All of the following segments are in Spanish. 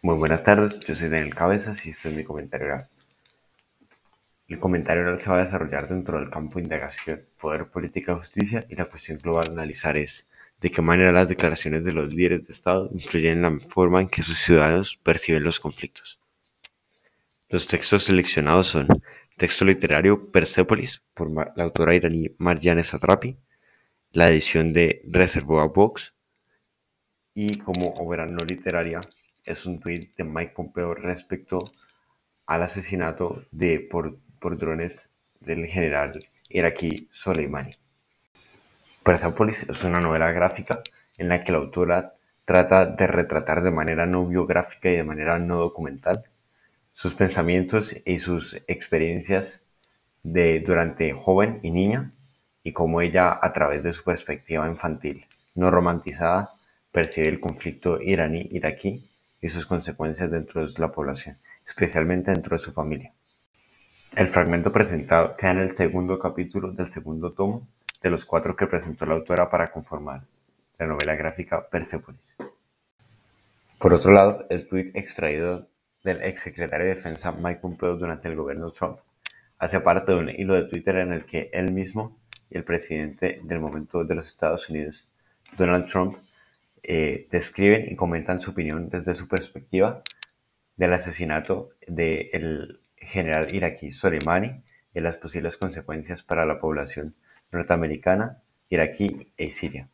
Muy buenas tardes, yo soy Daniel Cabezas y este es mi comentario oral. El comentario oral se va a desarrollar dentro del campo de indagación, poder, política, justicia y la cuestión global a analizar es de qué manera las declaraciones de los líderes de Estado influyen en la forma en que sus ciudadanos perciben los conflictos. Los textos seleccionados son texto literario Persepolis por la autora iraní Marjane Satrapi, la edición de Reservoir Books y como obra no literaria es un tweet de Mike Pompeo respecto al asesinato de, por, drones del general iraquí Soleimani. Persepolis es una novela gráfica en la que la autora trata de retratar de manera no biográfica y de manera no documental sus pensamientos y sus experiencias de durante joven y niña y cómo ella a través de su perspectiva infantil no romantizada percibe el conflicto iraní-iraquí y sus consecuencias dentro de la población, especialmente dentro de su familia. El fragmento presentado queda en el segundo capítulo del segundo tomo de los cuatro que presentó la autora para conformar la novela gráfica Persepolis. Por otro lado, el tweet extraído del exsecretario de Defensa Mike Pompeo durante el gobierno Trump hace parte de un hilo de Twitter en el que él mismo y el presidente del momento de los Estados Unidos, Donald Trump, eh, describen y comentan su opinión desde su perspectiva del asesinato del general iraquí Soleimani y las posibles consecuencias para la población norteamericana, iraquí e siria.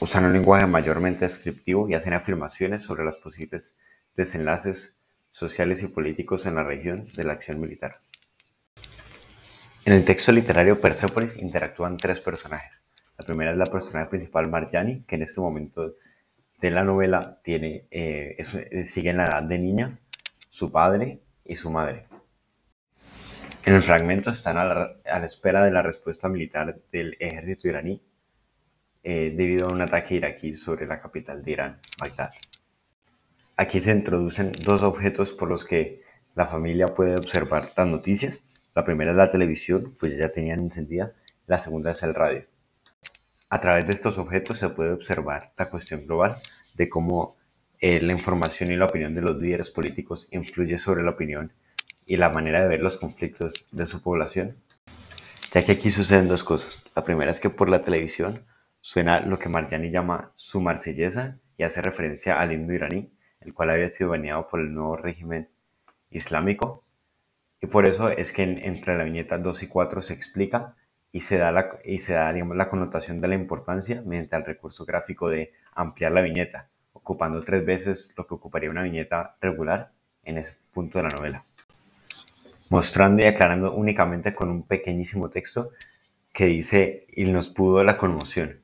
Usan un lenguaje mayormente descriptivo y hacen afirmaciones sobre los posibles desenlaces sociales y políticos en la región de la acción militar. En el texto literario Persepolis interactúan tres personajes, la primera es la personaje principal, Marjani, que en este momento de la novela tiene, eh, eh, sigue en la edad de niña, su padre y su madre. En el fragmento están a la, espera de la respuesta militar del ejército iraní eh, debido a un ataque iraquí sobre la capital de Irán, Bagdad. Aquí se introducen dos objetos por los que la familia puede observar las noticias. La primera es la televisión, pues ya tenían encendida. La segunda es el radio. A través de estos objetos se puede observar la cuestión global de cómo eh, la información y la opinión de los líderes políticos influye sobre la opinión y la manera de ver los conflictos de su población. Ya que aquí suceden dos cosas. La primera es que por la televisión suena lo que Marjani llama su marsellesa y hace referencia al himno iraní, el cual había sido baneado por el nuevo régimen islámico. Y por eso es que entre la viñeta 2 y 4 se explica y se da, la, y se da digamos, la connotación de la importancia mediante el recurso gráfico de ampliar la viñeta, ocupando tres veces lo que ocuparía una viñeta regular en ese punto de la novela. Mostrando y aclarando únicamente con un pequeñísimo texto que dice y nos pudo la conmoción,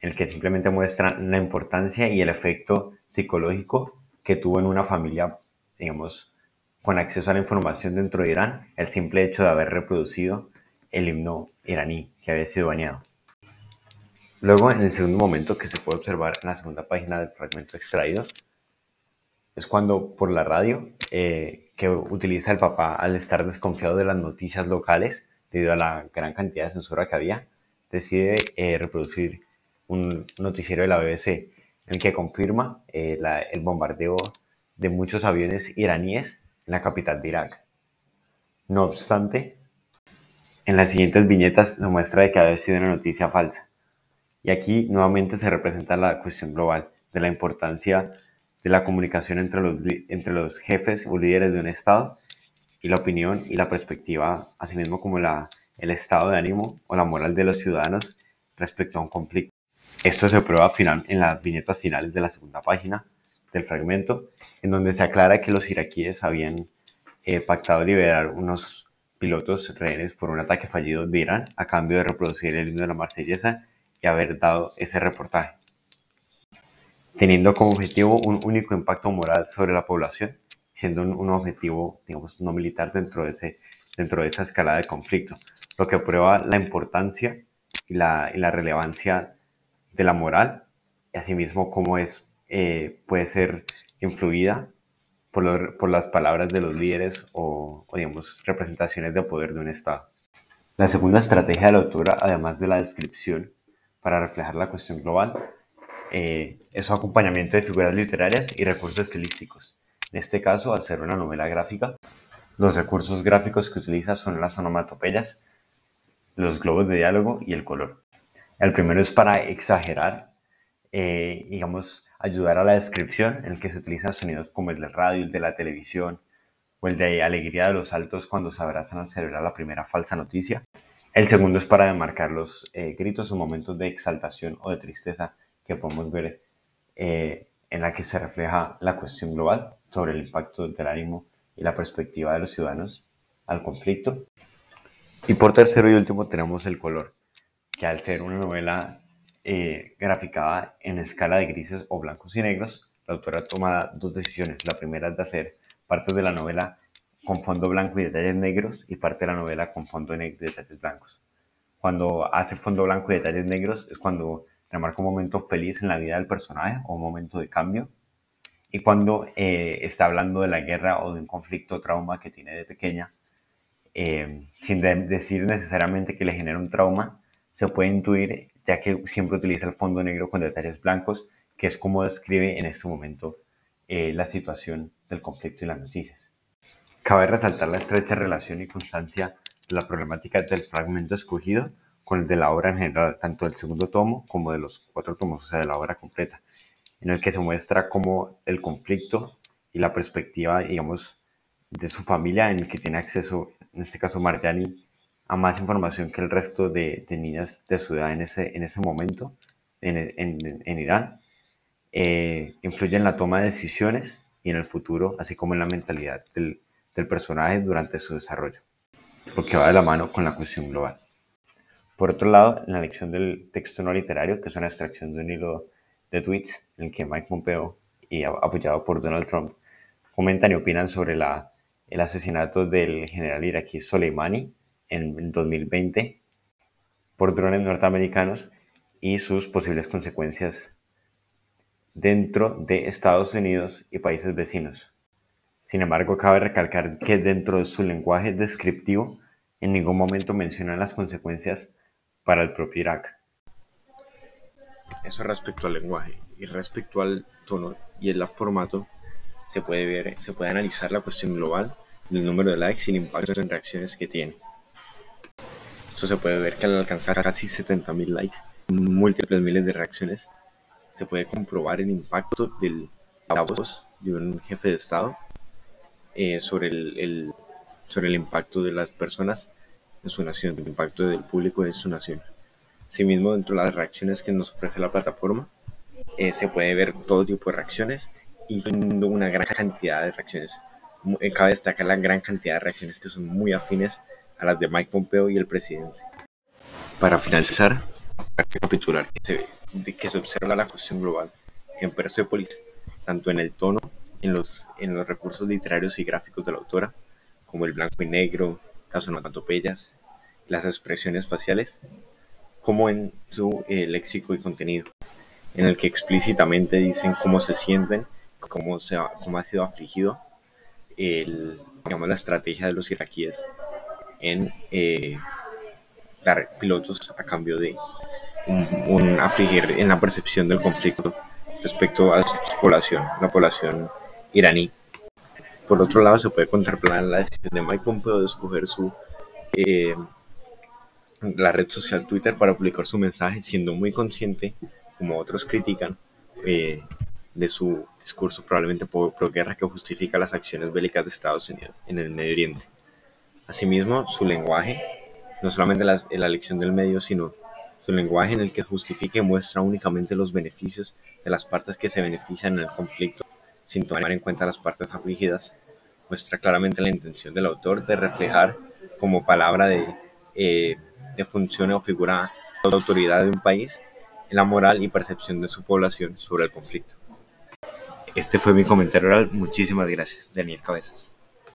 el que simplemente muestra la importancia y el efecto psicológico que tuvo en una familia, digamos, con acceso a la información dentro de Irán, el simple hecho de haber reproducido el himno iraní que había sido bañado. Luego, en el segundo momento que se puede observar en la segunda página del fragmento extraído, es cuando por la radio eh, que utiliza el papá al estar desconfiado de las noticias locales debido a la gran cantidad de censura que había, decide eh, reproducir un noticiero de la BBC en el que confirma eh, el bombardeo de muchos aviones iraníes en la capital de Irak. No obstante, en las siguientes viñetas se muestra de que había sido una noticia falsa. Y aquí nuevamente se representa la cuestión global de la importancia de la comunicación entre los, entre los jefes o líderes de un Estado y la opinión y la perspectiva, asimismo como la, el estado de ánimo o la moral de los ciudadanos respecto a un conflicto. Esto se prueba final, en las viñetas finales de la segunda página del fragmento, en donde se aclara que los iraquíes habían eh, pactado liberar unos pilotos rehenes por un ataque fallido de a cambio de reproducir el himno de la marsellesa y haber dado ese reportaje, teniendo como objetivo un único impacto moral sobre la población, siendo un, objetivo, digamos, no militar dentro de, ese, dentro de esa escala de conflicto, lo que prueba la importancia y la, y la relevancia de la moral y asimismo cómo es, eh, puede ser influida por, las palabras de los líderes o, digamos, representaciones de poder de un Estado. La segunda estrategia de la autora, además de la descripción para reflejar la cuestión global, eh, es su acompañamiento de figuras literarias y recursos estilísticos. En este caso, al ser una novela gráfica, los recursos gráficos que utiliza son las onomatopeyas, los globos de diálogo y el color. El primero es para exagerar, eh, digamos, ayudar a la descripción en el que se utilizan sonidos como el del radio, el de la televisión o el de alegría de los altos cuando se abrazan al celebrar la primera falsa noticia. El segundo es para demarcar los eh, gritos o momentos de exaltación o de tristeza que podemos ver eh, en la que se refleja la cuestión global sobre el impacto del ánimo y la perspectiva de los ciudadanos al conflicto. Y por tercero y último tenemos el color, que al ser una novela eh, graficada en escala de grises o blancos y negros, la autora toma dos decisiones. La primera es de hacer parte de la novela con fondo blanco y detalles negros y parte de la novela con fondo negro y detalles blancos. Cuando hace fondo blanco y detalles negros es cuando remarca un momento feliz en la vida del personaje o un momento de cambio. Y cuando eh, está hablando de la guerra o de un conflicto o trauma que tiene de pequeña, eh, sin decir necesariamente que le genera un trauma, se puede intuir, ya que siempre utiliza el fondo negro con detalles blancos, que es como describe en este momento eh, la situación del conflicto y las noticias. Cabe resaltar la estrecha relación y constancia de la problemática del fragmento escogido con el de la obra en general, tanto del segundo tomo como de los cuatro tomos, o sea, de la obra completa, en el que se muestra cómo el conflicto y la perspectiva, digamos, de su familia, en el que tiene acceso, en este caso Marjani, a más información que el resto de, niñas de su edad en ese, en ese momento en, en, en Irán, eh, influye en la toma de decisiones y en el futuro, así como en la mentalidad del, del personaje durante su desarrollo, porque va de la mano con la cuestión global. Por otro lado, en la lección del texto no literario, que es una extracción de un hilo de tweets en el que Mike Pompeo, y apoyado por Donald Trump, comentan y opinan sobre la, el asesinato del general iraquí Soleimani en 2020 por drones norteamericanos y sus posibles consecuencias dentro de Estados Unidos y países vecinos. Sin embargo, cabe recalcar que dentro de su lenguaje descriptivo en ningún momento mencionan las consecuencias para el propio Irak. Eso respecto al lenguaje y respecto al tono y el formato se puede ver, se puede analizar la cuestión global del número de likes y el impacto en reacciones que tiene. Esto se puede ver que al alcanzar casi 70.000 likes, múltiples miles de reacciones, se puede comprobar el impacto la voz de un jefe de Estado eh, sobre, el, sobre el impacto de las personas en su nación, el impacto del público en su nación. Asimismo, dentro de las reacciones que nos ofrece la plataforma, eh, se puede ver todo tipo de reacciones, incluyendo una gran cantidad de reacciones. Eh, cabe destacar la gran cantidad de reacciones que son muy afines a las de Mike Pompeo y el presidente. Para finalizar, para recapitular que se, que se observa la cuestión global en Persepolis, tanto en el tono, en los, en los recursos literarios y gráficos de la autora, como el blanco y negro, las onomatopeyas, las expresiones faciales, como en su eh, léxico y contenido, en el que explícitamente dicen cómo se sienten, cómo, se ha, cómo ha sido afligido el, digamos, la estrategia de los iraquíes en eh, dar pilotos a cambio de un, afligir en la percepción del conflicto respecto a su población, la población iraní por otro lado, se puede contemplar la decisión de Mike Pompeo de escoger su, eh, la red social Twitter para publicar su mensaje, siendo muy consciente, como otros critican, eh, de su discurso probablemente pro, guerra que justifica las acciones bélicas de Estados Unidos en el Medio Oriente. Asimismo, su lenguaje, no solamente la, la elección del medio, sino su lenguaje en el que justifica y muestra únicamente los beneficios de las partes que se benefician en el conflicto sin tomar en cuenta las partes afligidas, muestra claramente la intención del autor de reflejar como palabra de, eh, función o figura de autoridad de un país la moral y percepción de su población sobre el conflicto. Este fue mi comentario oral. Muchísimas gracias, Daniel Cabezas.